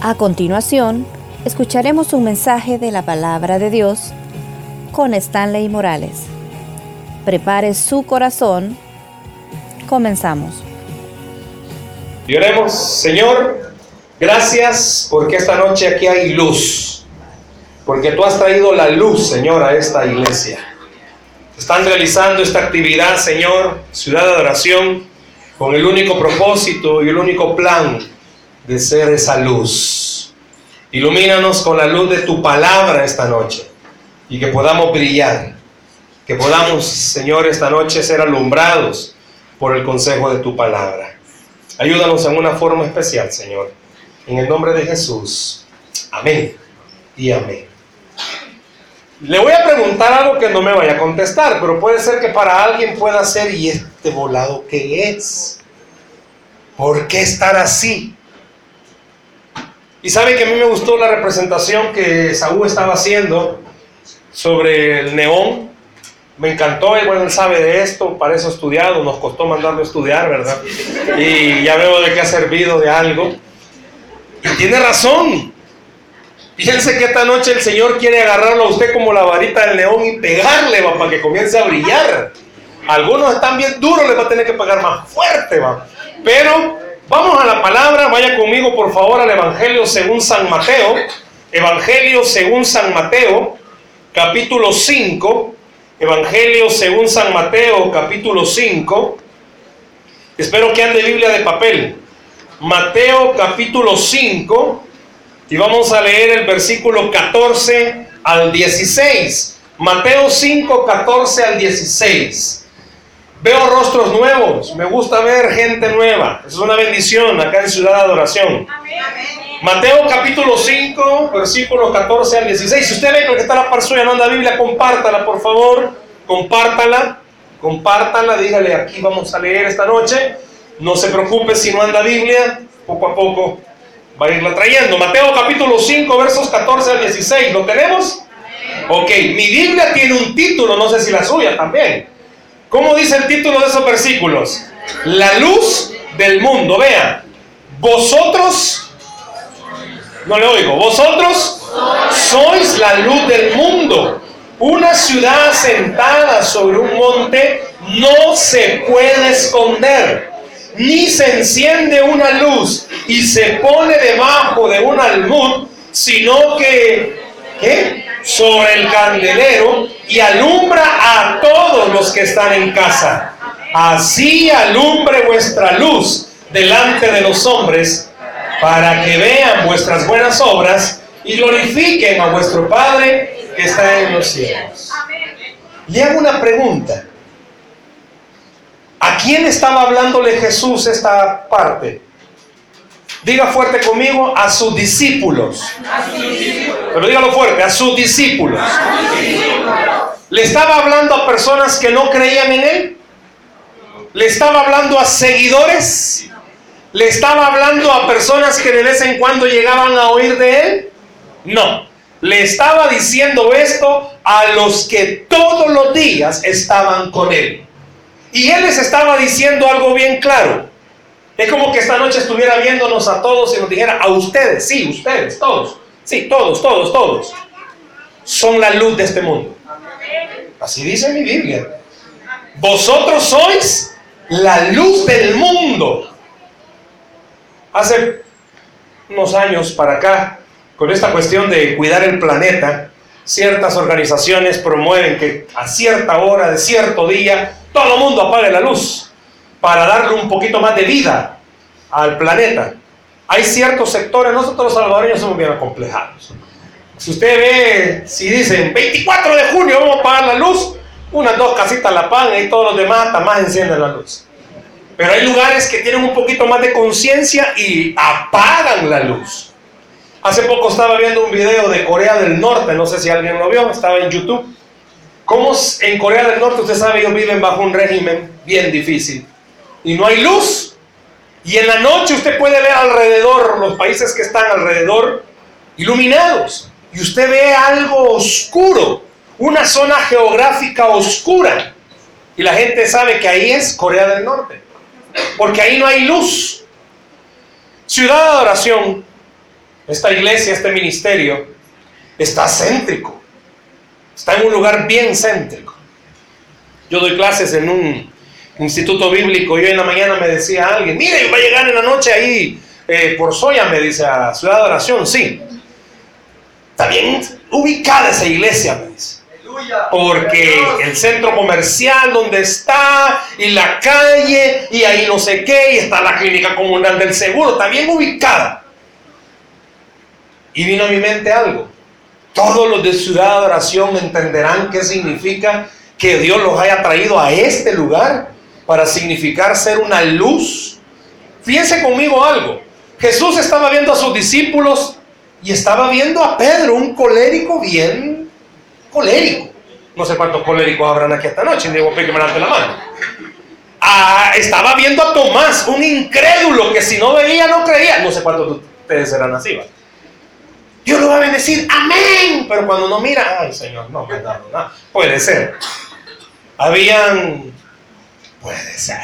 A continuación, escucharemos un mensaje de la palabra de Dios con Stanley Morales. Prepare su corazón. Comenzamos. Y oremos, Señor, gracias porque esta noche aquí hay luz. Porque tú has traído la luz, Señor, a esta iglesia. Están realizando esta actividad, Señor, ciudad de adoración, con el único propósito y el único plan de ser esa luz. Ilumínanos con la luz de tu palabra esta noche y que podamos brillar, que podamos, Señor, esta noche ser alumbrados por el consejo de tu palabra. Ayúdanos en una forma especial, Señor. En el nombre de Jesús. Amén y amén. Le voy a preguntar algo que no me vaya a contestar, pero puede ser que para alguien pueda ser, ¿y este volado qué es? ¿Por qué estar así? Y sabe que a mí me gustó la representación que Saúl estaba haciendo sobre el neón. Me encantó, bueno, él sabe de esto, para eso estudiado, nos costó mandarlo a estudiar, ¿verdad? Y ya veo de qué ha servido de algo. Y tiene razón. Fíjense que esta noche el Señor quiere agarrarlo a usted como la varita del neón y pegarle, va, para que comience a brillar. Algunos están bien duros, les va a tener que pegar más fuerte, va. Pero Vamos a la palabra, vaya conmigo por favor al Evangelio según San Mateo. Evangelio según San Mateo, capítulo 5. Evangelio según San Mateo, capítulo 5. Espero que ande Biblia de papel. Mateo capítulo 5 y vamos a leer el versículo 14 al 16. Mateo 5, 14 al 16. Veo rostros nuevos, me gusta ver gente nueva. Es una bendición acá en Ciudad de Adoración. Mateo capítulo 5, versículo 14 al 16. Si usted ve que está la par suya, no anda Biblia, compártala por favor. Compártala, compártala, dígale aquí vamos a leer esta noche. No se preocupe si no anda Biblia, poco a poco va a irla trayendo. Mateo capítulo 5, versos 14 al 16. ¿Lo tenemos? Ok, mi Biblia tiene un título, no sé si la suya también. ¿Cómo dice el título de esos versículos? La luz del mundo. Vean, vosotros, no le oigo, vosotros sois la luz del mundo. Una ciudad sentada sobre un monte no se puede esconder, ni se enciende una luz y se pone debajo de un almud, sino que, ¿qué? Sobre el candelero y alumbra a todos los que están en casa. Así alumbre vuestra luz delante de los hombres para que vean vuestras buenas obras y glorifiquen a vuestro Padre que está en los cielos. Le hago una pregunta. ¿A quién estaba hablándole Jesús esta parte? Diga fuerte conmigo, a sus discípulos. Pero dígalo fuerte, a sus discípulos. ¿Le estaba hablando a personas que no creían en él? ¿Le estaba hablando a seguidores? ¿Le estaba hablando a personas que de vez en cuando llegaban a oír de él? No. Le estaba diciendo esto a los que todos los días estaban con él. Y él les estaba diciendo algo bien claro. Es como que esta noche estuviera viéndonos a todos y nos dijera, a ustedes, sí, ustedes, todos, sí, todos, todos, todos, son la luz de este mundo. Así dice mi Biblia. Vosotros sois la luz del mundo. Hace unos años para acá, con esta cuestión de cuidar el planeta, ciertas organizaciones promueven que a cierta hora de cierto día todo el mundo apague la luz para darle un poquito más de vida al planeta. Hay ciertos sectores, nosotros los salvadoreños somos bien acomplejados. Si usted ve, si dicen 24 de junio vamos a apagar la luz, unas dos casitas la apagan y todos los demás hasta más encienden la luz. Pero hay lugares que tienen un poquito más de conciencia y apagan la luz. Hace poco estaba viendo un video de Corea del Norte, no sé si alguien lo vio, estaba en YouTube. Cómo en Corea del Norte, usted sabe, ellos viven bajo un régimen bien difícil y no hay luz. Y en la noche usted puede ver alrededor, los países que están alrededor, iluminados. Y usted ve algo oscuro, una zona geográfica oscura. Y la gente sabe que ahí es Corea del Norte. Porque ahí no hay luz. Ciudad de adoración esta iglesia, este ministerio, está céntrico. Está en un lugar bien céntrico. Yo doy clases en un instituto bíblico y hoy en la mañana me decía alguien, mire, va a llegar en la noche ahí eh, por Soya, me dice, a Ciudad de Oración. Sí. Está bien ubicada esa iglesia, me dice. Porque el centro comercial donde está, y la calle, y ahí no sé qué, y está la clínica comunal del seguro, está bien ubicada. Y vino a mi mente algo. Todos los de Ciudad de Oración entenderán qué significa que Dios los haya traído a este lugar para significar ser una luz. Fíjense conmigo algo. Jesús estaba viendo a sus discípulos y estaba viendo a Pedro, un colérico bien colérico. No sé cuántos coléricos habrán aquí esta noche, digo, que me la mano. Ah, estaba viendo a Tomás, un incrédulo que si no veía no creía. No sé cuántos de ustedes serán así. Dios lo va a bendecir, amén. Pero cuando no mira, ay Señor, no me ha dado nada. Puede ser. Habían, puede ser,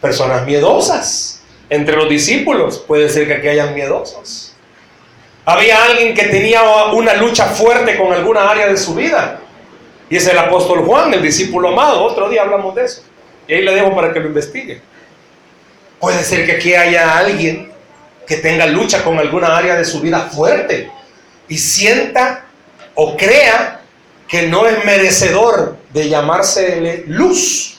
personas miedosas entre los discípulos. Puede ser que aquí hayan miedosos. Había alguien que tenía una lucha fuerte con alguna área de su vida. Y es el apóstol Juan, el discípulo amado. Otro día hablamos de eso. Y ahí le dejo para que lo investigue. Puede ser que aquí haya alguien que tenga lucha con alguna área de su vida fuerte y sienta o crea que no es merecedor de llamarse luz.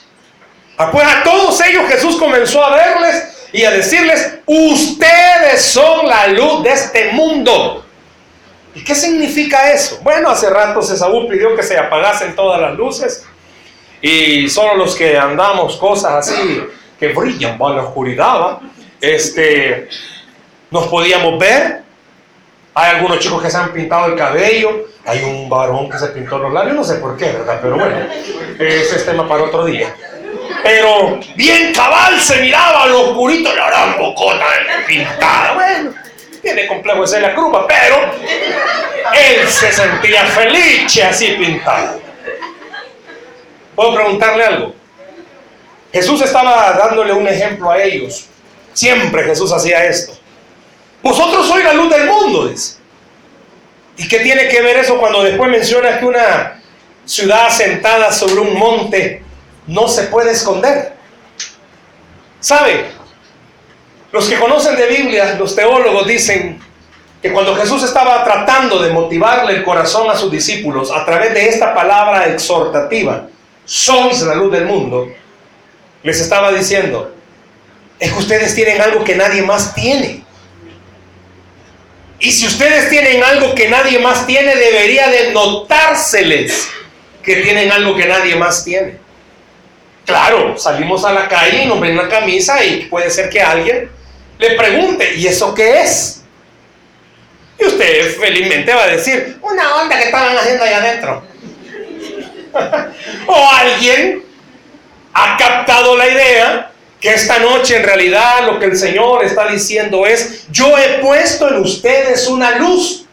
Ah, pues a todos ellos Jesús comenzó a verles y a decirles, ustedes son la luz de este mundo. ¿Y qué significa eso? Bueno, hace rato Esaú pidió que se apagasen todas las luces y solo los que andamos cosas así que brillan en la oscuridad, este, nos podíamos ver. Hay algunos chicos que se han pintado el cabello, hay un varón que se pintó los labios, no sé por qué, ¿verdad? Pero bueno, ese es tema para otro día. Pero bien cabal se miraba lo oscurito, la gran bocota pintada. Bueno, tiene complejo de ser la crupa, pero él se sentía feliz así pintado. ¿Puedo preguntarle algo? Jesús estaba dándole un ejemplo a ellos. Siempre Jesús hacía esto. Vosotros sois la luz del mundo, dice. ¿Y qué tiene que ver eso cuando después menciona que una ciudad sentada sobre un monte no se puede esconder. ¿Sabe? Los que conocen de Biblia, los teólogos dicen que cuando Jesús estaba tratando de motivarle el corazón a sus discípulos a través de esta palabra exhortativa, sois la luz del mundo, les estaba diciendo, es que ustedes tienen algo que nadie más tiene. Y si ustedes tienen algo que nadie más tiene, debería de notárseles que tienen algo que nadie más tiene. Claro, salimos a la calle y nos ven la camisa y puede ser que alguien le pregunte, ¿y eso qué es? Y usted felizmente va a decir, una onda que estaban haciendo allá adentro. o alguien ha captado la idea que esta noche en realidad lo que el Señor está diciendo es, yo he puesto en ustedes una luz,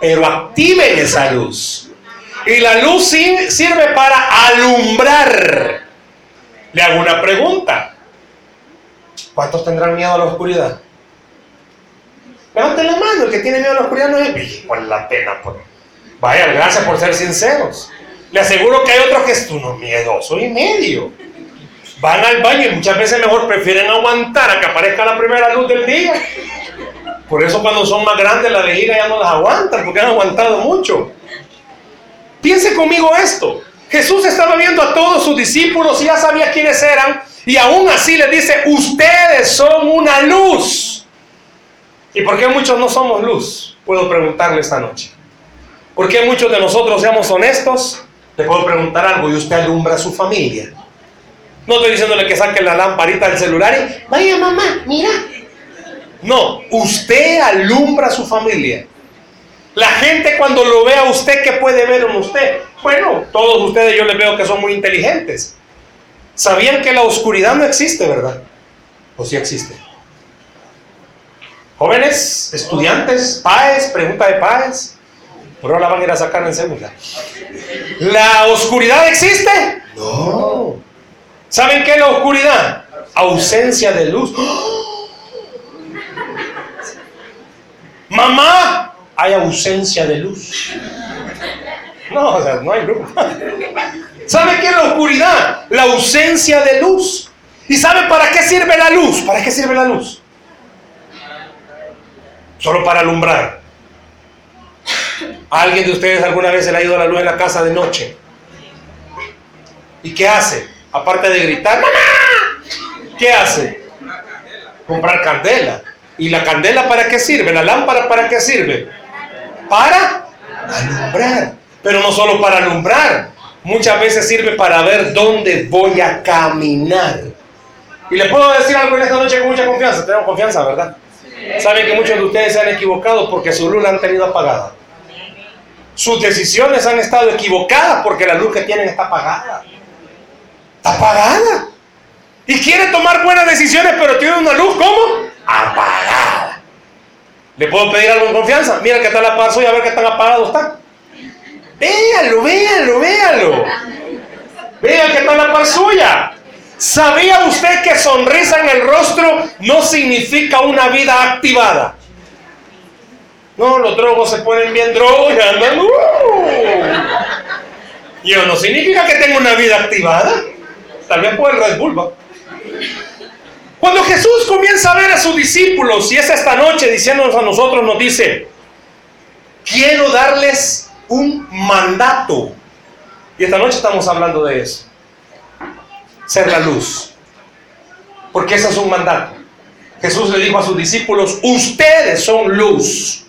pero activen esa luz. Y la luz sirve para alumbrar le hago una pregunta. ¿Cuántos tendrán miedo a la oscuridad? Levanten la mano, el que tiene miedo a la oscuridad no es... ¿Cuál la pena? Pues? Vaya, gracias por ser sinceros. Le aseguro que hay otros que es uno miedoso y medio. Van al baño y muchas veces mejor prefieren aguantar a que aparezca la primera luz del día. Por eso cuando son más grandes la vejiga ya no las aguantan, porque han aguantado mucho. Piense conmigo esto. Jesús estaba viendo a todos sus discípulos y ya sabía quiénes eran. Y aún así les dice, ustedes son una luz. ¿Y por qué muchos no somos luz? Puedo preguntarle esta noche. ¿Por qué muchos de nosotros seamos honestos? Le puedo preguntar algo y usted alumbra a su familia. No estoy diciéndole que saque la lamparita del celular y, vaya mamá, mira. No, usted alumbra a su familia. La gente cuando lo ve a usted, ¿qué puede ver en usted? Bueno, todos ustedes yo les veo que son muy inteligentes. Sabían que la oscuridad no existe, ¿verdad? ¿O sí existe? Jóvenes, estudiantes, paes, pregunta de paes. Por ahora la van a ir a sacar en segunda. ¿La oscuridad existe? No. ¿Saben qué es la oscuridad? Ausencia de luz. hay ausencia de luz. No, o sea, no hay luz. ¿Sabe qué es la oscuridad? La ausencia de luz. ¿Y sabe para qué sirve la luz? ¿Para qué sirve la luz? Solo para alumbrar. alguien de ustedes alguna vez se le ha ido la luz en la casa de noche? ¿Y qué hace? Aparte de gritar, ¡Mamá! ¿Qué hace? Comprar candela. ¿Y la candela para qué sirve? ¿La lámpara para qué sirve? Para alumbrar. Pero no solo para alumbrar. Muchas veces sirve para ver dónde voy a caminar. Y les puedo decir algo en esta noche con mucha confianza. Tenemos confianza, ¿verdad? Saben que muchos de ustedes se han equivocado porque su luz la han tenido apagada. Sus decisiones han estado equivocadas porque la luz que tienen está apagada. Apagada. Y quiere tomar buenas decisiones, pero tiene una luz, ¿cómo? Apagada. ¿Le puedo pedir algo en confianza? Mira que está la paso y a ver qué tan apagado está. Véalo, véalo, véalo. Vea que está la par suya. ¿Sabía usted que sonrisa en el rostro no significa una vida activada? No, los drogos se ponen bien drogos y andan. Uh. Y no significa que tenga una vida activada. Tal vez por el. Cuando Jesús comienza a ver a sus discípulos y es esta noche diciéndonos a nosotros, nos dice, quiero darles un mandato. Y esta noche estamos hablando de eso. Ser la luz. Porque ese es un mandato. Jesús le dijo a sus discípulos, ustedes son luz.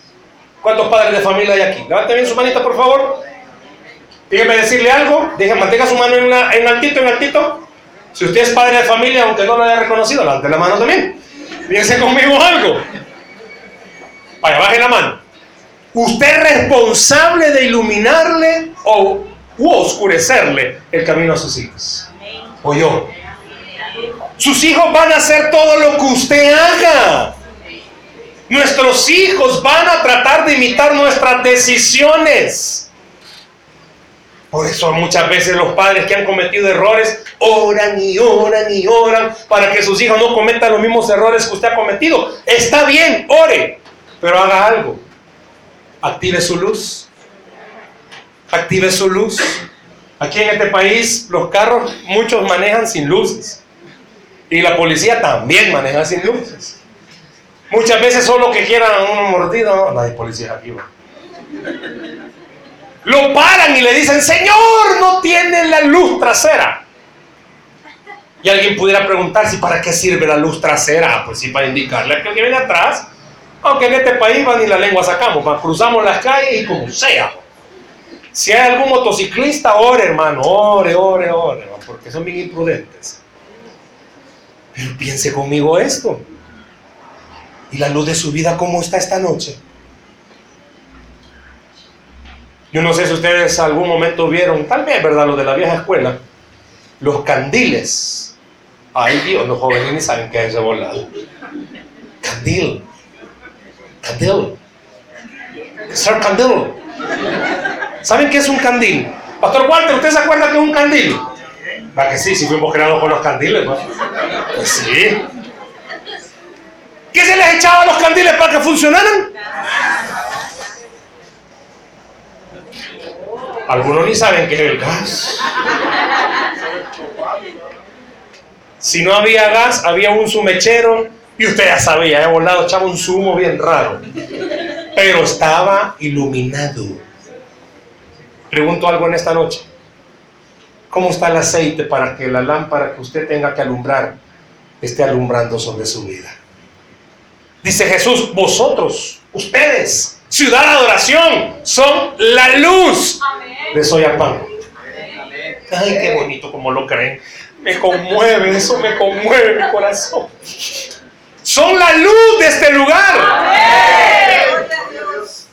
¿Cuántos padres de familia hay aquí? Levante bien su manita, por favor. Dígame decirle algo. Déjeme, mantenga su mano en, en altito, en altito. Si usted es padre de familia, aunque no lo haya reconocido, levante la mano también. Fíjense conmigo algo. Vaya, baje la mano. Usted es responsable de iluminarle o oscurecerle el camino a sus hijos. O yo. Sus hijos van a hacer todo lo que usted haga. Nuestros hijos van a tratar de imitar nuestras decisiones. Por eso muchas veces los padres que han cometido errores oran y oran y oran para que sus hijos no cometan los mismos errores que usted ha cometido. Está bien, ore, pero haga algo active su luz. Active su luz. Aquí en este país los carros muchos manejan sin luces. Y la policía también maneja sin luces. Muchas veces solo que quieran un mordido, no hay policía aquí. Lo paran y le dicen, Señor, no tiene la luz trasera. Y alguien pudiera preguntar si para qué sirve la luz trasera. Pues sí, para indicarle que el que viene atrás aunque en este país van ni la lengua sacamos, cruzamos las calles y como sea. Si hay algún motociclista, ore hermano, ore, ore, ore, porque son bien imprudentes. Pero piense conmigo esto. ¿Y la luz de su vida cómo está esta noche? Yo no sé si ustedes algún momento vieron, tal vez, ¿verdad? Lo de la vieja escuela, los candiles. Ay Dios, los jóvenes ni saben qué es ese volado. Candil. Candil. Sir Candil. ¿Saben qué es un candil? Pastor Walter, ¿usted se acuerda que es un candil? ¿Va que sí? Si fuimos creados con los candiles, ¿no? Pues sí. ¿Qué se les echaba a los candiles para que funcionaran? Algunos ni saben qué es el gas. Si no había gas, había un sumechero y usted ya sabía, he volado, echaba un zumo bien raro. Pero estaba iluminado. Pregunto algo en esta noche. ¿Cómo está el aceite para que la lámpara que usted tenga que alumbrar esté alumbrando sobre su vida? Dice Jesús, vosotros, ustedes, ciudad de adoración, son la luz de Soyapan. Ay, qué bonito como lo creen. Me conmueve, eso me conmueve mi corazón son la luz de este lugar.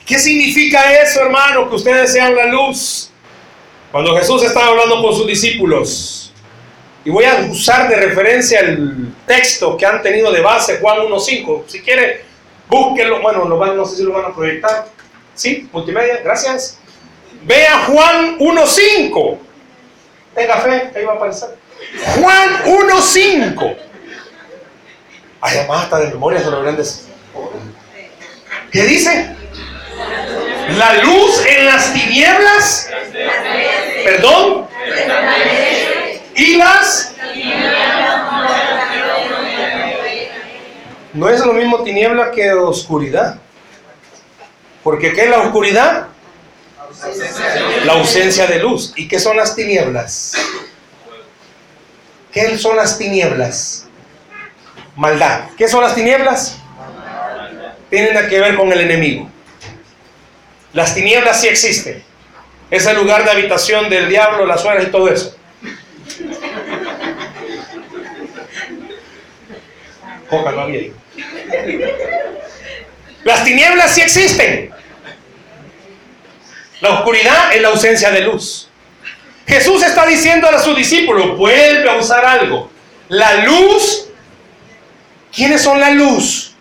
¿Qué significa eso, hermano? Que ustedes sean la luz. Cuando Jesús estaba hablando con sus discípulos, y voy a usar de referencia el texto que han tenido de base, Juan 1.5. Si quiere, búsquenlo. Bueno, no sé si lo van a proyectar. Sí, multimedia, gracias. Vea Juan 1.5. Tenga fe, ahí va a aparecer. Juan 1.5. Hay más hasta de memoria de los grandes. ¿Qué dice? La luz en las tinieblas. Perdón. Y las. No es lo mismo tiniebla que oscuridad. Porque ¿qué es la oscuridad? La ausencia de luz. ¿Y qué son las tinieblas? ¿Qué son las tinieblas? Maldad. ¿Qué son las tinieblas? Tienen que ver con el enemigo. Las tinieblas sí existen. Es el lugar de habitación del diablo, las sueras y todo eso. Ojalá bien. Las tinieblas sí existen. La oscuridad es la ausencia de luz. Jesús está diciendo a sus discípulos, vuelve a usar algo. La luz. ¿Quiénes son la luz?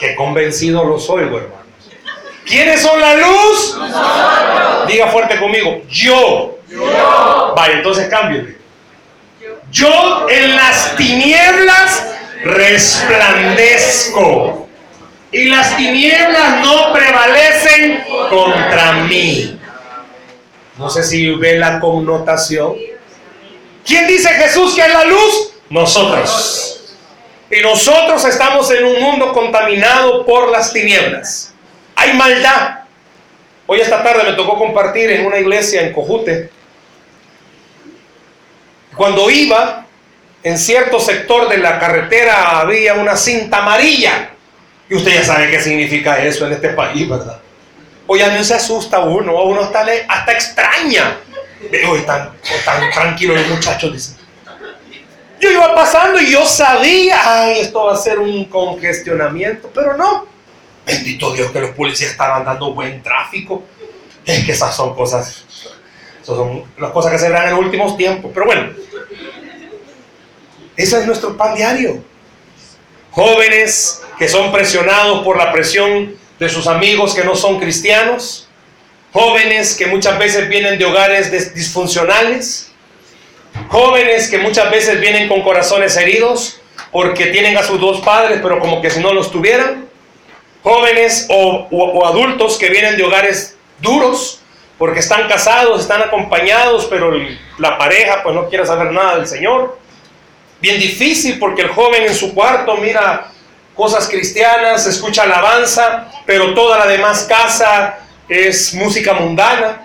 Qué convencido los oigo, hermanos. ¿Quiénes son la luz? Diga fuerte conmigo, yo. yo. Vaya, entonces cámbiale. Yo en las tinieblas resplandezco. Y las tinieblas no prevalecen contra mí. No sé si ve la connotación. ¿Quién dice Jesús que es la luz? Nosotros. Y nosotros estamos en un mundo contaminado por las tinieblas. Hay maldad. Hoy esta tarde me tocó compartir en una iglesia en Cojute. Cuando iba, en cierto sector de la carretera había una cinta amarilla. Y usted ya sabe qué significa eso en este país, ¿verdad? O ya no se asusta uno, uno está hasta extraña. Hoy tan, tan tranquilo los muchachos, dicen. Yo iba pasando y yo sabía, ay, esto va a ser un congestionamiento, pero no. Bendito Dios que los policías estaban dando buen tráfico. Es que esas son cosas, esas son las cosas que se verán en los últimos tiempos. Pero bueno, ese es nuestro pan diario. Jóvenes que son presionados por la presión de sus amigos que no son cristianos. Jóvenes que muchas veces vienen de hogares disfuncionales. Jóvenes que muchas veces vienen con corazones heridos porque tienen a sus dos padres, pero como que si no los tuvieran. Jóvenes o, adultos que vienen de hogares duros porque están casados, están acompañados, pero la pareja pues no quiere saber nada del Señor. Bien difícil porque el joven en su cuarto mira cosas cristianas, escucha alabanza, pero toda la demás casa es música mundana.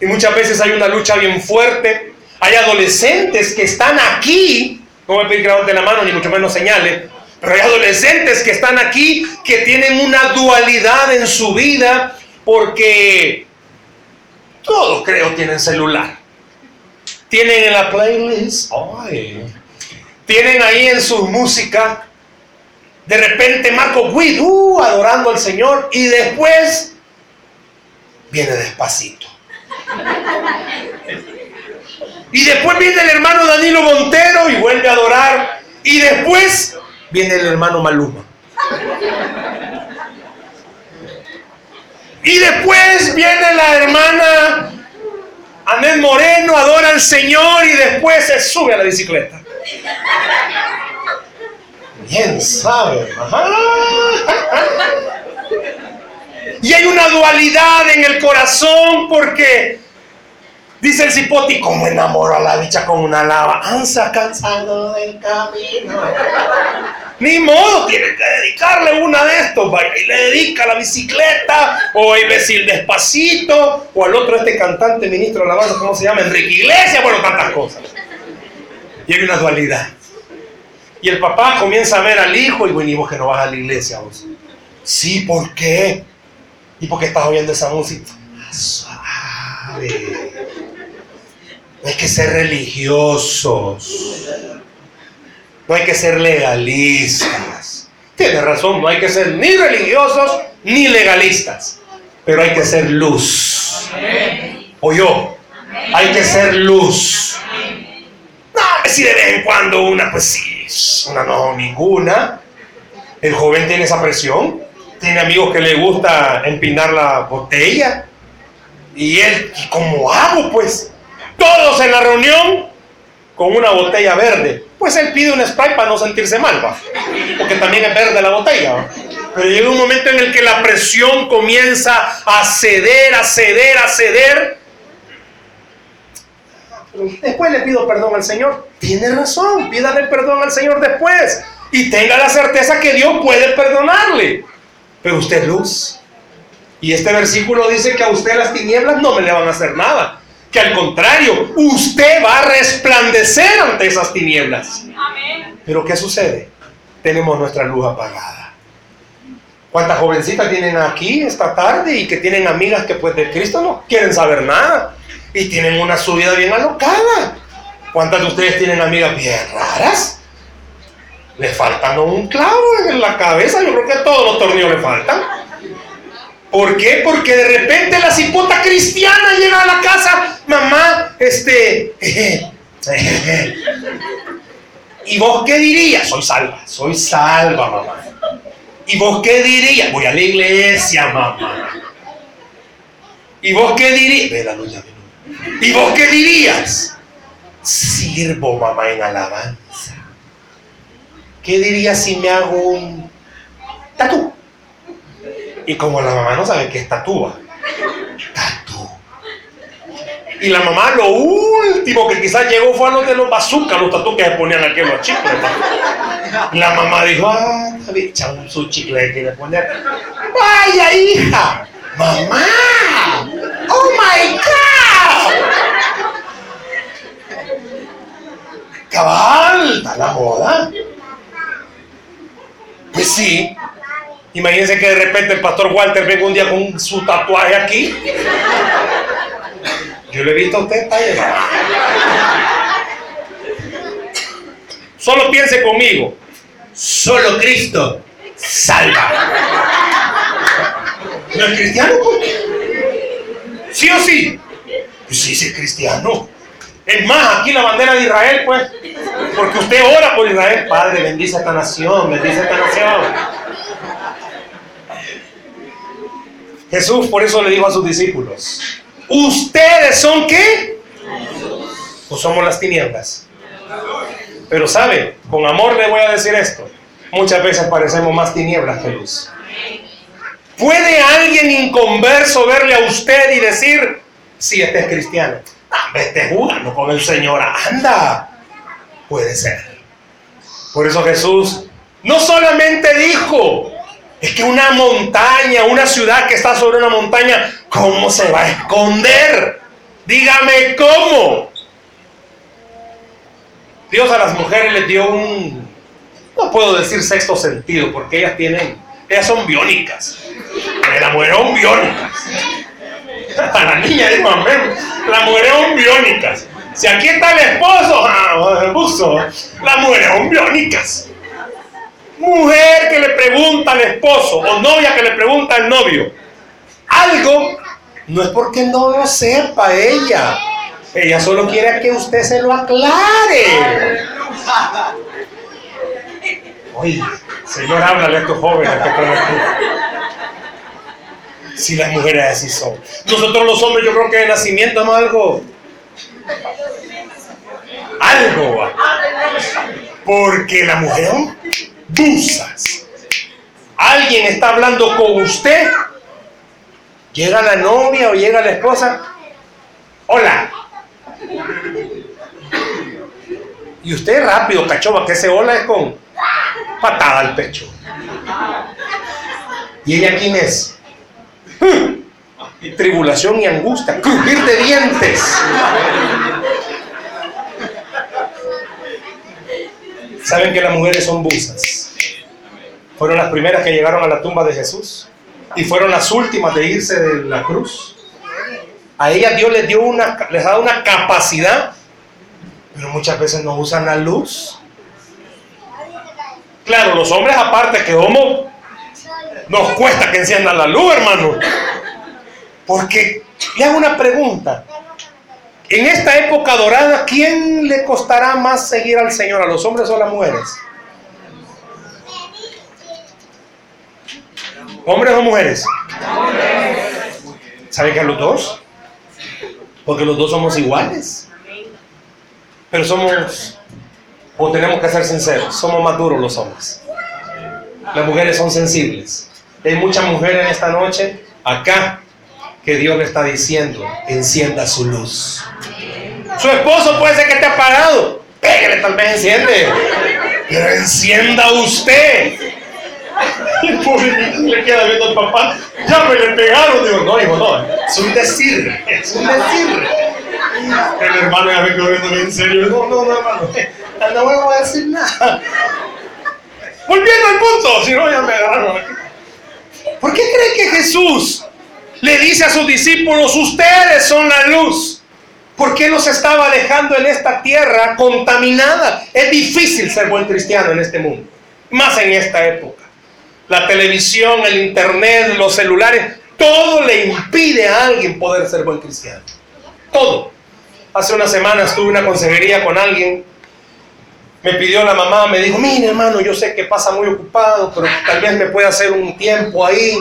Y muchas veces hay una lucha bien fuerte. Hay adolescentes que están aquí, no me pedir que la mano ni mucho menos señale, pero hay adolescentes que están aquí que tienen una dualidad en su vida porque todos creo tienen celular. Tienen en la playlist, ay, tienen ahí en su música, de repente Marco Guid, uh, adorando al Señor, y después viene despacito. Y después viene el hermano Danilo Montero y vuelve a adorar. Y después viene el hermano Maluma. Y después viene la hermana Anel Moreno, adora al Señor y después se sube a la bicicleta. Bien sabe. Y hay una dualidad en el corazón porque dice el cipote, como enamoro a la bicha con una alabanza cansado del camino. Ni modo, tiene que dedicarle una de estos. Y le dedica la bicicleta, o Imbécil Despacito, o al otro, este cantante ministro de alabanza, ¿cómo se llama? Enrique Iglesias, bueno, tantas cosas. Y hay una dualidad. Y el papá comienza a ver al hijo y bueno, ¿y vos que no vas a la iglesia vos? Sí, ¿por qué? ¿Y por qué estás oyendo esa música? Suave. No hay que ser religiosos. No hay que ser legalistas. Tiene razón, no hay que ser ni religiosos ni legalistas. Pero hay que ser luz. O yo. Hay que ser luz. Si de vez en cuando una, pues sí, una no, ninguna. El joven tiene esa presión. Tiene amigos que le gusta empinar la botella. Y él, ¿cómo hago pues? Todos en la reunión con una botella verde. Pues él pide un spray para no sentirse mal, ¿va? Porque también es verde la botella, Pero llega un momento en el que la presión comienza a ceder, a ceder, a ceder. Después le pido perdón al Señor. Tiene razón, pídale perdón al Señor después. Y tenga la certeza que Dios puede perdonarle. Pero usted es luz. Y este versículo dice que a usted las tinieblas no me le van a hacer nada. Que al contrario, usted va a resplandecer ante esas tinieblas. Pero ¿qué sucede? Tenemos nuestra luz apagada. ¿Cuántas jovencitas tienen aquí esta tarde y que tienen amigas que pues de Cristo no quieren saber nada? Y tienen una subida bien alocada. ¿Cuántas de ustedes tienen amigas bien raras? Le faltan un clavo en la cabeza. Yo creo que a todos los tornillos le faltan. ¿Por qué? Porque de repente la cipota cristiana llega a la casa. Mamá, este... ¿Y vos qué dirías? Soy salva, soy salva, mamá. ¿Y vos qué dirías? Voy a la iglesia, mamá. ¿Y vos qué dirías? Ve la luz, ¿Y vos qué dirías? Sirvo, mamá, en alabanza. ¿Qué dirías si me hago un tatú? Y como la mamá no sabe qué es tatúa, tatú. Y la mamá lo último que quizás llegó fue a los de los bazookas, los tatuos que se ponían aquí los chicles. La mamá dijo, ah, está un su chicle que quiere poner. Vaya hija, mamá, oh my god. Cabal, está la moda. Pues sí. Imagínense que de repente el pastor Walter venga un día con su tatuaje aquí. Yo le he visto a usted Solo piense conmigo. Solo Cristo salva. ¿No es cristiano? ¿Sí o sí? Pues sí, sí es cristiano. Es más, aquí la bandera de Israel, pues. Porque usted ora por Israel. Padre, bendice esta nación, bendice esta nación. Jesús por eso le dijo a sus discípulos, ¿ustedes son qué? ¿O somos las tinieblas? Pero sabe, con amor le voy a decir esto. Muchas veces parecemos más tinieblas que luz. ¿Puede alguien inconverso verle a usted y decir, si este es cristiano? Este jugando con el Señor, anda. Puede ser. Por eso Jesús no solamente dijo, es que una montaña, una ciudad que está sobre una montaña, ¿cómo se va a esconder? Dígame cómo. Dios a las mujeres les dio un, no puedo decir sexto sentido, porque ellas tienen, ellas son biónicas. Son biónicas. A la niña dijo, amén, las mujeres son biónicas. Si aquí está el esposo, ah, el buzo, las mujeres son biónicas. Mujer que le pregunta al esposo o novia que le pregunta al novio algo, no es porque no lo sepa ella. Ella solo quiere que usted se lo aclare. Oye, Señor, háblale a estos jóvenes que están aquí. Si las mujeres así son. Nosotros los hombres, yo creo que de nacimiento es algo. Algo. Porque la mujer dusas. Alguien está hablando con usted. Llega la novia o llega la esposa. Hola. Y usted rápido, cachoba, que ese hola es con patada al pecho. ¿Y ella quién es? Tribulación y angustia, crujir de dientes. Saben que las mujeres son busas. Fueron las primeras que llegaron a la tumba de Jesús y fueron las últimas de irse de la cruz. A ellas Dios les dio una, les dado una capacidad, pero muchas veces no usan la luz. Claro, los hombres aparte que homo nos cuesta que enciendan la luz, hermano. Porque le hago una pregunta. En esta época dorada, ¿quién le costará más seguir al Señor, a los hombres o a las mujeres? ¿Hombres o mujeres? ¿Saben que a los dos? Porque los dos somos iguales. Pero somos, o tenemos que ser sinceros, somos más duros los hombres. Las mujeres son sensibles. Hay muchas mujeres en esta noche acá que Dios le está diciendo, encienda su luz. Su esposo puede ser que esté apagado. Pégale, tal vez enciende. Pero encienda usted. El le queda viendo al papá. Ya me le pegaron. Digo, no, hijo, no. Es un decir. Es un decir. El hermano ya me quedó viendo en serio. No, no, no, hermano. No voy a decir nada. Volviendo al punto. Si no, ya me agarraron. ¿Por qué cree que Jesús le dice a sus discípulos, ustedes son la luz? ¿Por qué los estaba dejando en esta tierra contaminada? Es difícil ser buen cristiano en este mundo, más en esta época. La televisión, el internet, los celulares, todo le impide a alguien poder ser buen cristiano. Todo. Hace unas semanas tuve una consejería con alguien. Me pidió la mamá, me dijo, mire hermano, yo sé que pasa muy ocupado, pero tal vez me pueda hacer un tiempo ahí.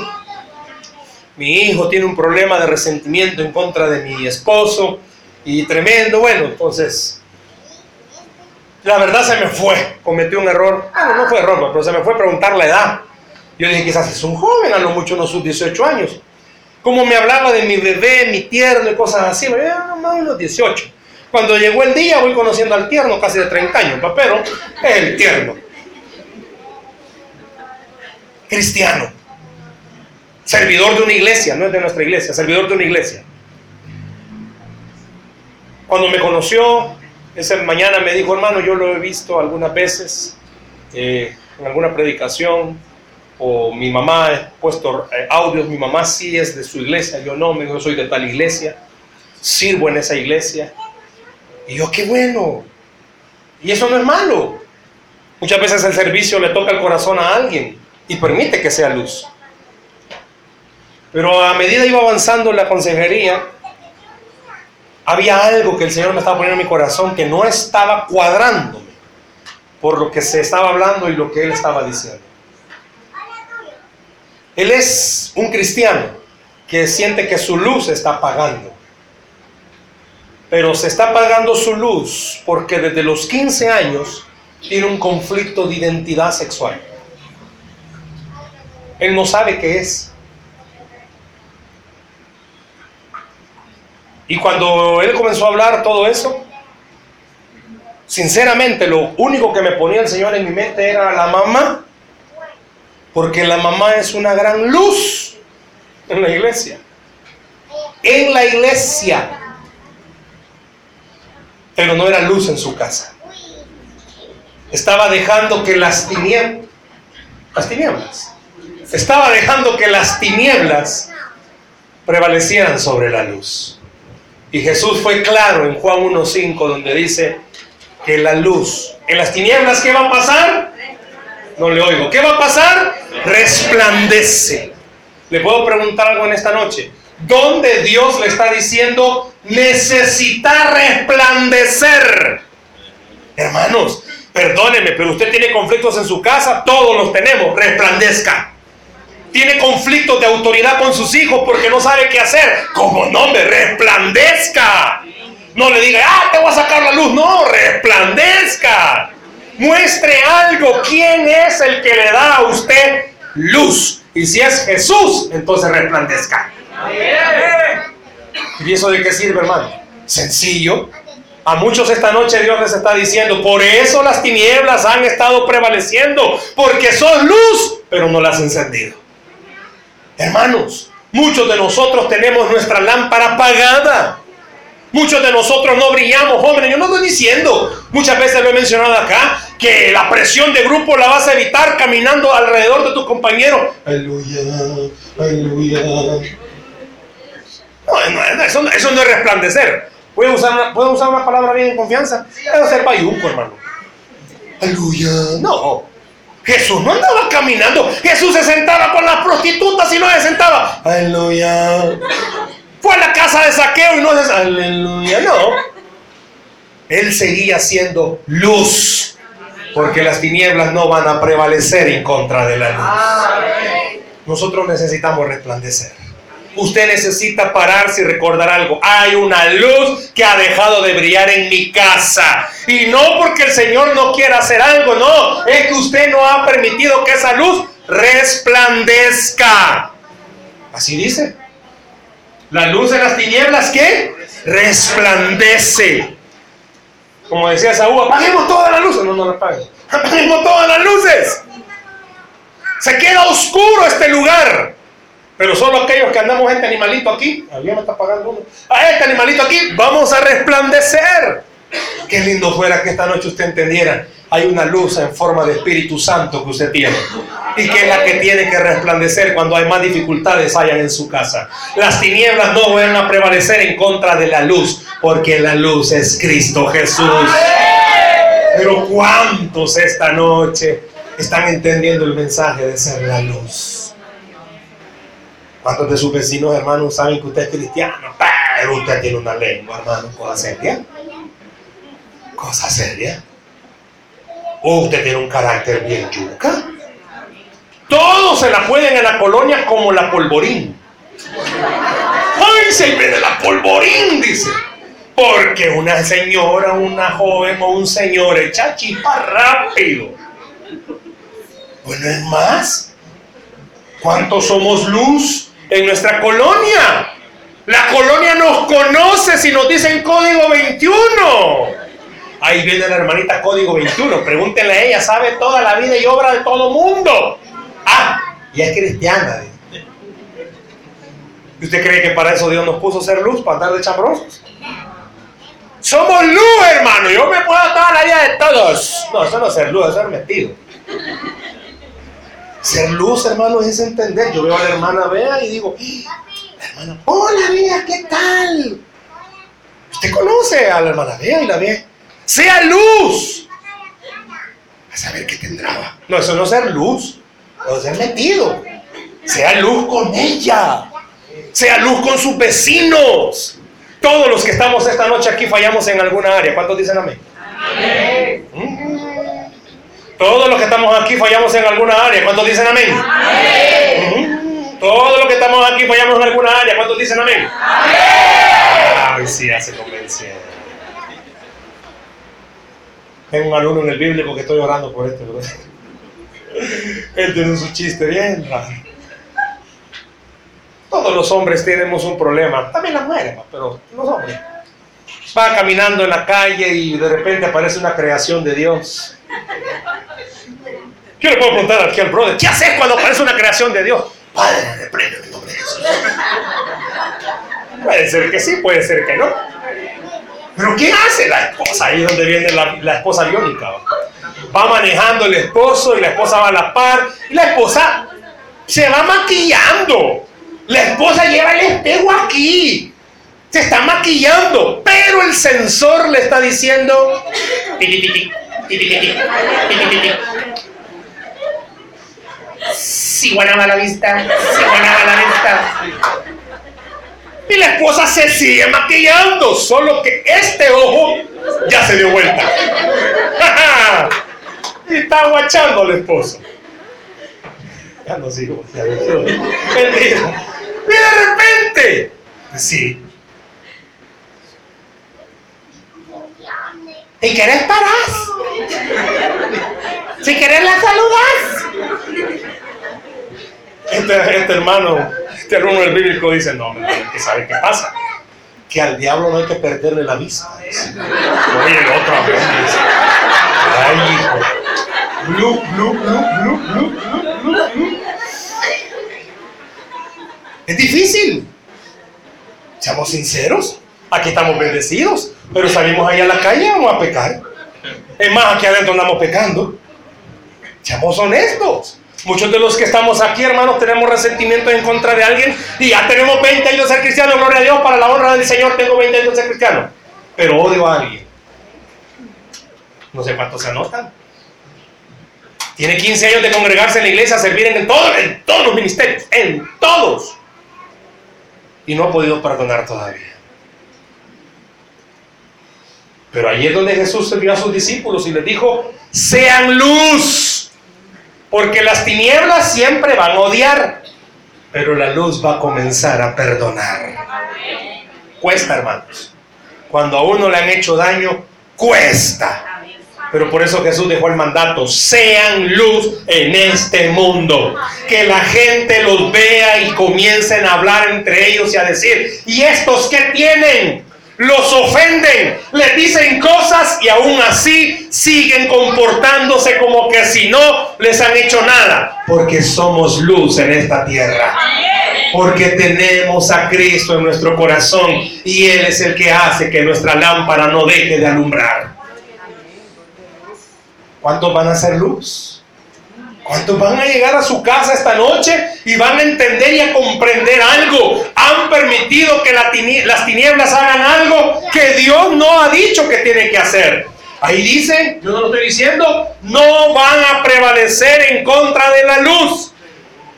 Mi hijo tiene un problema de resentimiento en contra de mi esposo y tremendo. Bueno, entonces, la verdad se me fue, cometí un error. Bueno, no fue error, pero se me fue preguntar la edad. Yo dije, quizás es un joven, a lo mucho unos sus 18 años. Como me hablaba de mi bebé, mi tierno y cosas así, me más unos 18. Cuando llegó el día, voy conociendo al tierno, casi de 30 años, pero es el tierno. Cristiano. Servidor de una iglesia, no es de nuestra iglesia, servidor de una iglesia. Cuando me conoció, esa mañana me dijo, hermano, yo lo he visto algunas veces eh, en alguna predicación, o mi mamá ha puesto eh, audios, mi mamá sí es de su iglesia, yo no, yo soy de tal iglesia, sirvo en esa iglesia. Y yo, qué bueno. Y eso no es malo. Muchas veces el servicio le toca el corazón a alguien y permite que sea luz. Pero a medida iba avanzando la consejería, había algo que el Señor me estaba poniendo en mi corazón que no estaba cuadrándome por lo que se estaba hablando y lo que Él estaba diciendo. Él es un cristiano que siente que su luz está apagando. Pero se está apagando su luz porque desde los 15 años tiene un conflicto de identidad sexual. Él no sabe qué es. Y cuando él comenzó a hablar todo eso, sinceramente lo único que me ponía el Señor en mi mente era la mamá porque la mamá es una gran luz en la iglesia. En la iglesia. Pero no era luz en su casa. Estaba dejando que las tinieblas, las tinieblas, estaba dejando que las tinieblas prevalecieran sobre la luz. Y Jesús fue claro en Juan 1.5 donde dice que la luz, en las tinieblas, ¿qué va a pasar? No le oigo. ¿Qué va a pasar? Resplandece. Le puedo preguntar algo en esta noche. ¿Dónde Dios le está diciendo necesita resplandecer? Hermanos, perdóneme, pero usted tiene conflictos en su casa, todos los tenemos, resplandezca. Tiene conflictos de autoridad con sus hijos porque no sabe qué hacer. Como nombre, resplandezca. No le diga, ah, te voy a sacar la luz. No, resplandezca. Muestre algo. ¿Quién es el que le da a usted luz? Y si es Jesús, entonces resplandezca. ¿Y eso de qué sirve, hermano? Sencillo. A muchos esta noche Dios les está diciendo, por eso las tinieblas han estado prevaleciendo, porque son luz, pero no las han encendido. Hermanos, muchos de nosotros tenemos nuestra lámpara apagada. Muchos de nosotros no brillamos, hombre. Yo no estoy diciendo, muchas veces lo he mencionado acá, que la presión de grupo la vas a evitar caminando alrededor de tu compañero. Aleluya, aleluya. No, eso, no es resplandecer. ¿Puedo usar, una, ¿Puedo usar una palabra bien en confianza? Debe ser bayunco, hermano. Aleluya. No. Jesús no andaba caminando. Jesús se sentaba con las prostitutas y no se sentaba. Aleluya. Fue a la casa de saqueo y no se... Aleluya. No. Él seguía siendo luz. Porque las tinieblas no van a prevalecer en contra de la luz. Nosotros necesitamos resplandecer. Usted necesita pararse y recordar algo. Hay una luz que ha dejado de brillar en mi casa. Y no porque el Señor no quiera hacer algo, no. Es que usted no ha permitido que esa luz resplandezca. Así dice. La luz de las tinieblas, ¿qué? Resplandece. Como decía Saúl, apaguemos todas las luces. No, no la apaguen. Apaguemos todas las luces. Se queda oscuro este lugar. Pero solo aquellos que andamos este animalito aquí, alguien me está pagando uno. A este animalito aquí, vamos a resplandecer. Qué lindo fuera que esta noche usted entendiera. Hay una luz en forma de Espíritu Santo que usted tiene. Y que es la que tiene que resplandecer cuando hay más dificultades hayan en su casa. Las tinieblas no van a prevalecer en contra de la luz. Porque la luz es Cristo Jesús. Pero ¿cuántos esta noche están entendiendo el mensaje de ser la luz? ¿Cuántos de sus vecinos, hermanos, saben que usted es cristiano? Pero usted tiene una lengua, hermano, cosa seria. Cosa seria. O usted tiene un carácter bien yuca. Todos se la pueden en la colonia como la polvorín. ¡Ay, se viene la polvorín! Dice. Porque una señora, una joven o un señor echa chispa rápido. Bueno, es más. ¿Cuántos somos luz? En nuestra colonia. La colonia nos conoce si nos dicen código 21. Ahí viene la hermanita código 21. Pregúntenle a ella, sabe toda la vida y obra de todo mundo. Ah, y es cristiana. ¿Y usted cree que para eso Dios nos puso ser luz, para andar de chambrosos? Somos luz, hermano. Yo me puedo dar la vida de todos. No, eso no es ser luz, es ser metido. Ser luz, hermano, es entender. Yo veo a la hermana Bea y digo, la hermana, hola Bea, ¿qué tal? Usted conoce a la hermana Bea y la ve. Sea luz. A saber qué tendrá. No, eso no es ser luz. es ser metido. Sea luz con ella. Sea luz con sus vecinos. Todos los que estamos esta noche aquí fallamos en alguna área. ¿Cuántos dicen amén? Amén. Todos los que estamos aquí fallamos en alguna área. ¿Cuántos dicen amén? amén. Todos los que estamos aquí fallamos en alguna área. ¿Cuántos dicen amén? amén. Ay, sí, hace convención. Tengo un alumno en el bíblico que estoy orando por este, ¿verdad? Él tiene su chiste bien raro. Todos los hombres tenemos un problema, también las mujeres, pero los hombres. Va caminando en la calle y de repente aparece una creación de Dios. Yo le puedo preguntar aquí al brother, ¿qué haces cuando aparece una creación de Dios? Padre, reprende el nombre de Jesús. Puede ser que sí, puede ser que no. Pero ¿qué hace la esposa? Ahí es donde viene la, esposa biónica. Va manejando el esposo y la esposa va a la par. Y la esposa se va maquillando. La esposa lleva el espejo aquí. Se está maquillando. Pero el sensor le está diciendo... Si guanaba la vista, si guanaba la vista. Y la esposa se sigue maquillando, solo que este ojo ya se dio vuelta. y está aguachando al esposo. Ya no sigo, ya no sigo. Y de repente, sí. ¿Y querés parar? Si querés la saludas. Este, este, hermano, este alumno del bíblico dice, no, que sabe qué pasa. Que al diablo no hay que perderle la vista. Oye, otro dice, ay, hijo. Blu, blu, blu, blu, blu. Es difícil. Seamos sinceros. Aquí estamos bendecidos. Pero salimos ahí a la calle vamos a pecar. Es más, aquí adentro andamos pecando. Seamos honestos. Muchos de los que estamos aquí, hermanos, tenemos resentimiento en contra de alguien y ya tenemos 20 años de ser cristiano. Gloria a Dios, para la honra del Señor tengo 20 años de ser cristiano. Pero odio a alguien. No sé cuántos se anotan. Tiene 15 años de congregarse en la iglesia, servir en, todo, en todos los ministerios, en todos. Y no ha podido perdonar todavía. Pero ahí es donde Jesús envió a sus discípulos y les dijo, sean luz, porque las tinieblas siempre van a odiar. pero la luz va a comenzar a perdonar. Cuesta, hermanos. Cuando a uno le han hecho daño, cuesta. Pero por eso Jesús dejó el mandato, sean luz en este mundo. Que la gente los vea y comiencen a hablar entre ellos y a decir, ¿y estos qué tienen? Los ofenden, les dicen cosas y aún así siguen comportándose como que si no les han hecho nada. Porque somos luz en esta tierra. Porque tenemos a Cristo en nuestro corazón y Él es el que hace que nuestra lámpara no deje de alumbrar. ¿Cuántos van a hacer luz? ¿Cuántos van a llegar a su casa esta noche y van a entender y a comprender algo? Han permitido que las tinieblas hagan algo que Dios no ha dicho que tiene que hacer. Ahí dice, yo no lo estoy diciendo, no van a prevalecer en contra de la luz.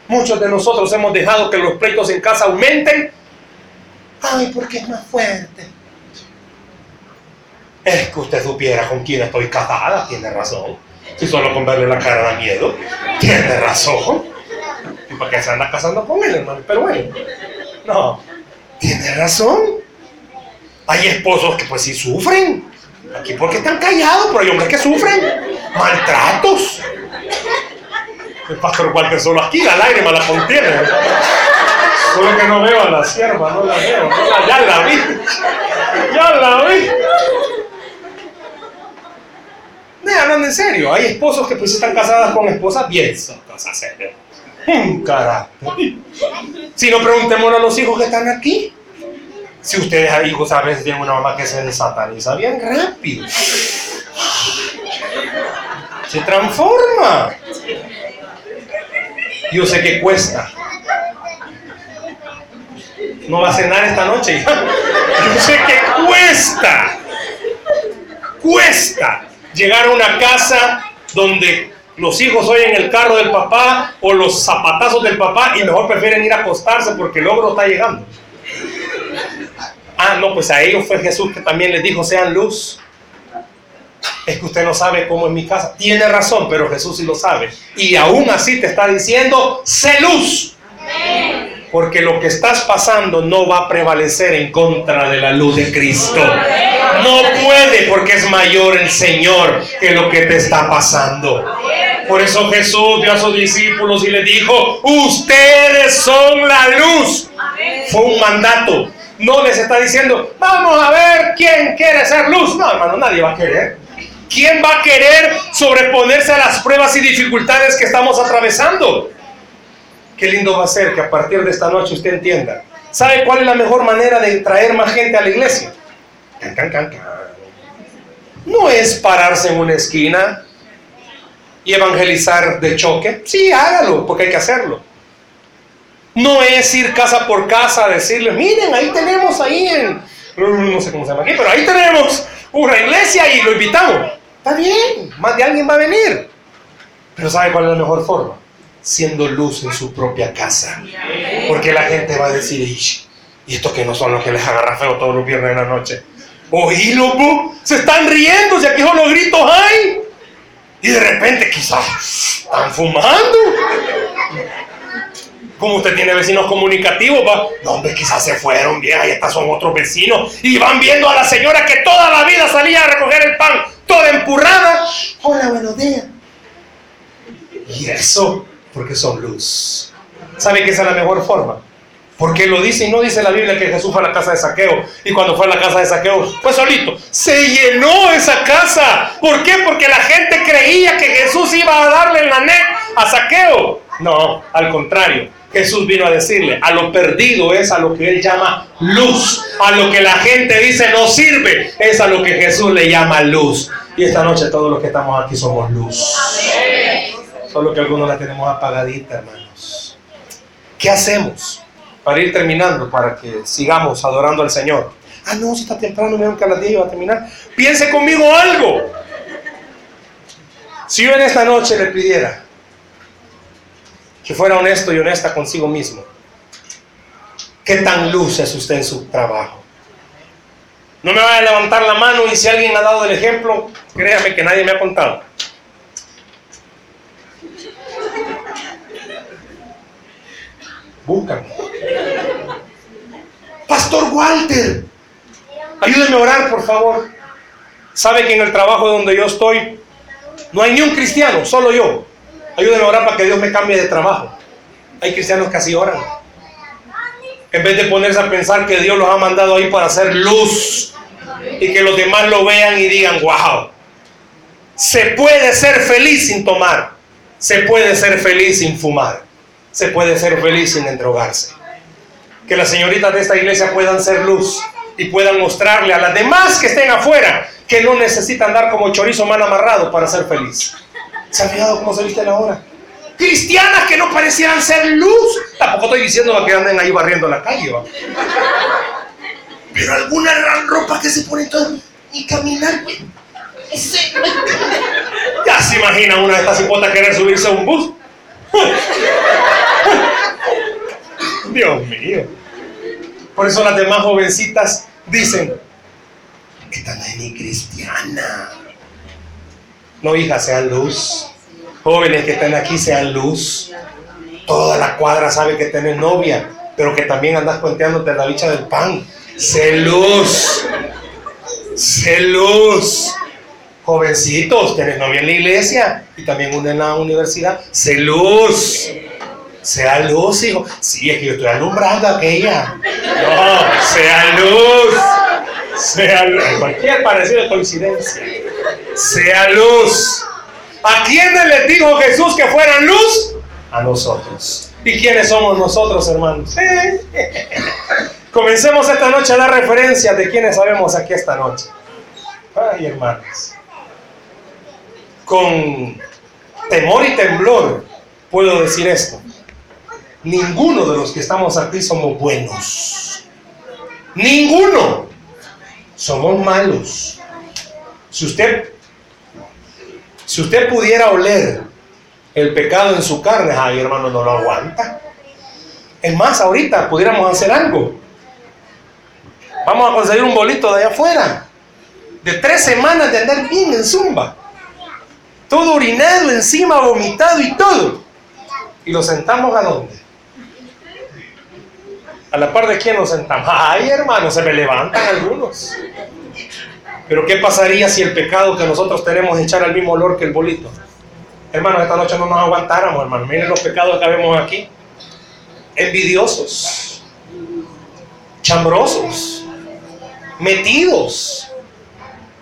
Muchos de nosotros hemos dejado que los pleitos en casa aumenten. Ay, porque es más fuerte. Es que usted supiera con quién estoy casada, tiene razón. Si solo con verle la cara da miedo, tiene razón. ¿Y para qué se anda casando con él, hermano? Pero bueno, no, tiene razón. Hay esposos que pues sí sufren. Aquí porque están callados, pero hay hombres que sufren maltratos. El pastor Walter solo aquí, la lágrima la contiene. Solo que no veo a la sierva, no la veo. ya la vi. Ya la vi en serio, hay esposos que pues están casadas con esposas bien cosas serias. Un carácter. Si no, preguntémosle a los hijos que están aquí. Si ustedes hay hijos a veces tienen una mamá que se desataniza bien rápido. Se transforma. Yo sé que cuesta. No va a cenar esta noche. Yo sé que cuesta. Cuesta llegar a una casa donde los hijos oyen el carro del papá o los zapatazos del papá y mejor prefieren ir a acostarse porque el ogro está llegando. Ah, no, pues a ellos fue Jesús que también les dijo, sean luz. Es que usted no sabe cómo es mi casa. Tiene razón, pero Jesús sí lo sabe. Y aún así te está diciendo, sé luz. Porque lo que estás pasando no va a prevalecer en contra de la luz de Cristo. No puede porque es mayor el Señor que lo que te está pasando. Por eso Jesús dio a sus discípulos y les dijo, ustedes son la luz. Fue un mandato. No les está diciendo, vamos a ver quién quiere ser luz. No, hermano, nadie va a querer. ¿Quién va a querer sobreponerse a las pruebas y dificultades que estamos atravesando? Qué lindo va a ser que a partir de esta noche usted entienda. ¿Sabe cuál es la mejor manera de traer más gente a la iglesia? No es pararse en una esquina y evangelizar de choque. Sí, hágalo, porque hay que hacerlo. No es ir casa por casa a decirle, miren, ahí tenemos ahí en, no sé cómo se llama aquí, pero ahí tenemos una iglesia y lo invitamos. Está bien, más de alguien va a venir. Pero ¿sabe cuál es la mejor forma? Siendo luz en su propia casa. Porque la gente va a decir, y estos que no son los que les agarra feo todos los viernes en la noche. Oílo, se están riendo, si aquí solo gritos hay. Y de repente quizás están fumando. Como usted tiene vecinos comunicativos, va. No, hombre, quizás se fueron bien, ahí están son otros vecinos. Y van viendo a la señora que toda la vida salía a recoger el pan, toda empurrada. Hola, buenos días. Y eso, porque son luz. ¿Sabe que esa es la mejor forma? Porque lo dice y no dice la Biblia que Jesús fue a la casa de saqueo. Y cuando fue a la casa de saqueo, fue solito. Se llenó esa casa. ¿Por qué? Porque la gente creía que Jesús iba a darle la net a saqueo. No, al contrario. Jesús vino a decirle, a lo perdido es a lo que él llama luz. A lo que la gente dice no sirve, es a lo que Jesús le llama luz. Y esta noche todos los que estamos aquí somos luz. Solo que algunos la tenemos apagadita, hermanos. ¿Qué hacemos? para ir terminando, para que sigamos adorando al Señor. Ah, no, si está temprano, me que a las 10 va a terminar. Piense conmigo algo. Si yo en esta noche le pidiera que fuera honesto y honesta consigo mismo, ¿qué tan luz es usted en su trabajo? No me vaya a levantar la mano y si alguien ha dado el ejemplo, créame que nadie me ha contado. Buscan. Pastor Walter, ayúdeme a orar, por favor. Sabe que en el trabajo donde yo estoy no hay ni un cristiano, solo yo. Ayúdeme a orar para que Dios me cambie de trabajo. Hay cristianos que así oran. En vez de ponerse a pensar que Dios los ha mandado ahí para hacer luz y que los demás lo vean y digan, wow, se puede ser feliz sin tomar, se puede ser feliz sin fumar, se puede ser feliz sin endrogarse. Que las señoritas de esta iglesia puedan ser luz y puedan mostrarle a las demás que estén afuera que no necesitan andar como chorizo mal amarrado para ser feliz. ¿Se ha fijado cómo se viste la hora? Cristianas que no parecieran ser luz. Tampoco estoy diciendo que anden ahí barriendo la calle. Pero alguna gran ropa que se pone todo y caminar. Ya se imagina una de estas hipotas querer subirse a un bus. Dios mío. Por eso las demás jovencitas dicen, esta no es ni cristiana. No, hija, sean luz. Jóvenes que están aquí, sean luz. Toda la cuadra sabe que tienes novia, pero que también andas cuenteándote la bicha del pan. Sé luz. Sé luz. Jovencitos, tienes novia en la iglesia y también una en la universidad. Sé luz. Sea luz, hijo. Sí, es que yo estoy alumbrando a aquella. No, sea luz. Sea luz. Cualquier parecido de coincidencia. Sea luz. ¿A quiénes les dijo Jesús que fueran luz? A nosotros. ¿Y quiénes somos nosotros, hermanos? Comencemos esta noche a dar referencias de quiénes sabemos aquí esta noche. Ay, hermanos. Con temor y temblor puedo decir esto. Ninguno de los que estamos aquí somos buenos. Ninguno. Somos malos. Si usted si usted pudiera oler el pecado en su carne, ay hermano, no lo aguanta. Es más, ahorita pudiéramos hacer algo. Vamos a conseguir un bolito de allá afuera. De tres semanas de andar bien en zumba. Todo orinado encima, vomitado y todo. Y lo sentamos a dónde? A la par de quién nos sentamos. Ay, hermano, se me levantan algunos. Pero ¿qué pasaría si el pecado que nosotros tenemos echara el mismo olor que el bolito? Hermanos, esta noche no nos aguantáramos, hermano. Miren los pecados que vemos aquí. Envidiosos, chambrosos, metidos.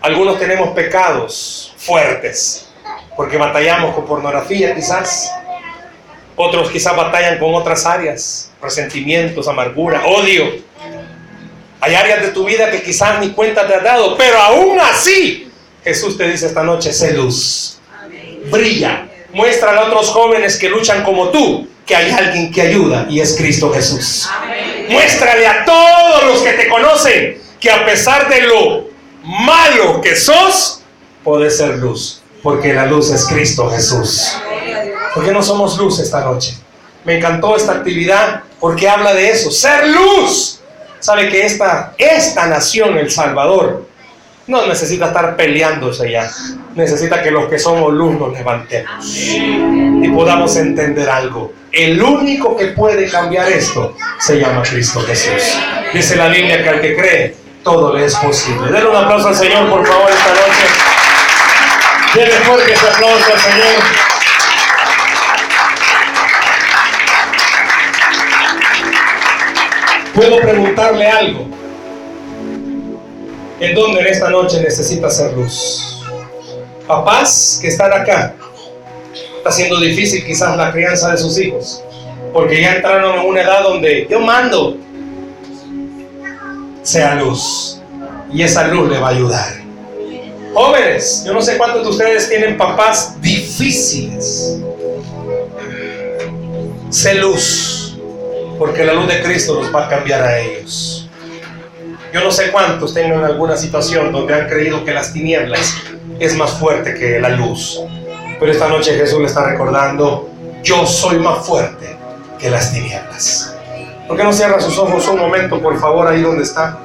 Algunos tenemos pecados fuertes, porque batallamos con pornografía quizás. Otros quizás batallan con otras áreas, resentimientos, amargura, odio. Hay áreas de tu vida que quizás ni cuenta te has dado, pero aún así Jesús te dice esta noche, sé luz, brilla, muéstrale a otros jóvenes que luchan como tú que hay alguien que ayuda y es Cristo Jesús. Muéstrale a todos los que te conocen que a pesar de lo malo que sos, puedes ser luz, porque la luz es Cristo Jesús. ¿Por qué no somos luz esta noche? Me encantó esta actividad porque habla de eso, ser luz sabe que esta, esta nación, El Salvador, no necesita estar peleándose ya. Necesita que los que somos luz nos levantemos y podamos entender algo. El único que puede cambiar esto se llama Cristo Jesús. Dice la Biblia que al que cree, todo le es posible. Denle un aplauso al Señor, por favor, esta noche. Denle fuerte ese aplauso al Señor. Puedo preguntarle algo. ¿En dónde en esta noche necesita hacer luz? Papás que están acá. Está siendo difícil quizás la crianza de sus hijos. Porque ya entraron en una edad donde yo mando. Sea luz. Y esa luz le va a ayudar. Jóvenes, yo no sé cuántos de ustedes tienen papás difíciles. Sé luz porque la luz de Cristo los va a cambiar a ellos. Yo no sé cuántos tengan alguna situación donde han creído que las tinieblas es más fuerte que la luz, pero esta noche Jesús le está recordando, yo soy más fuerte que las tinieblas. ¿Por qué no cierra sus ojos un momento, por favor, ahí donde está?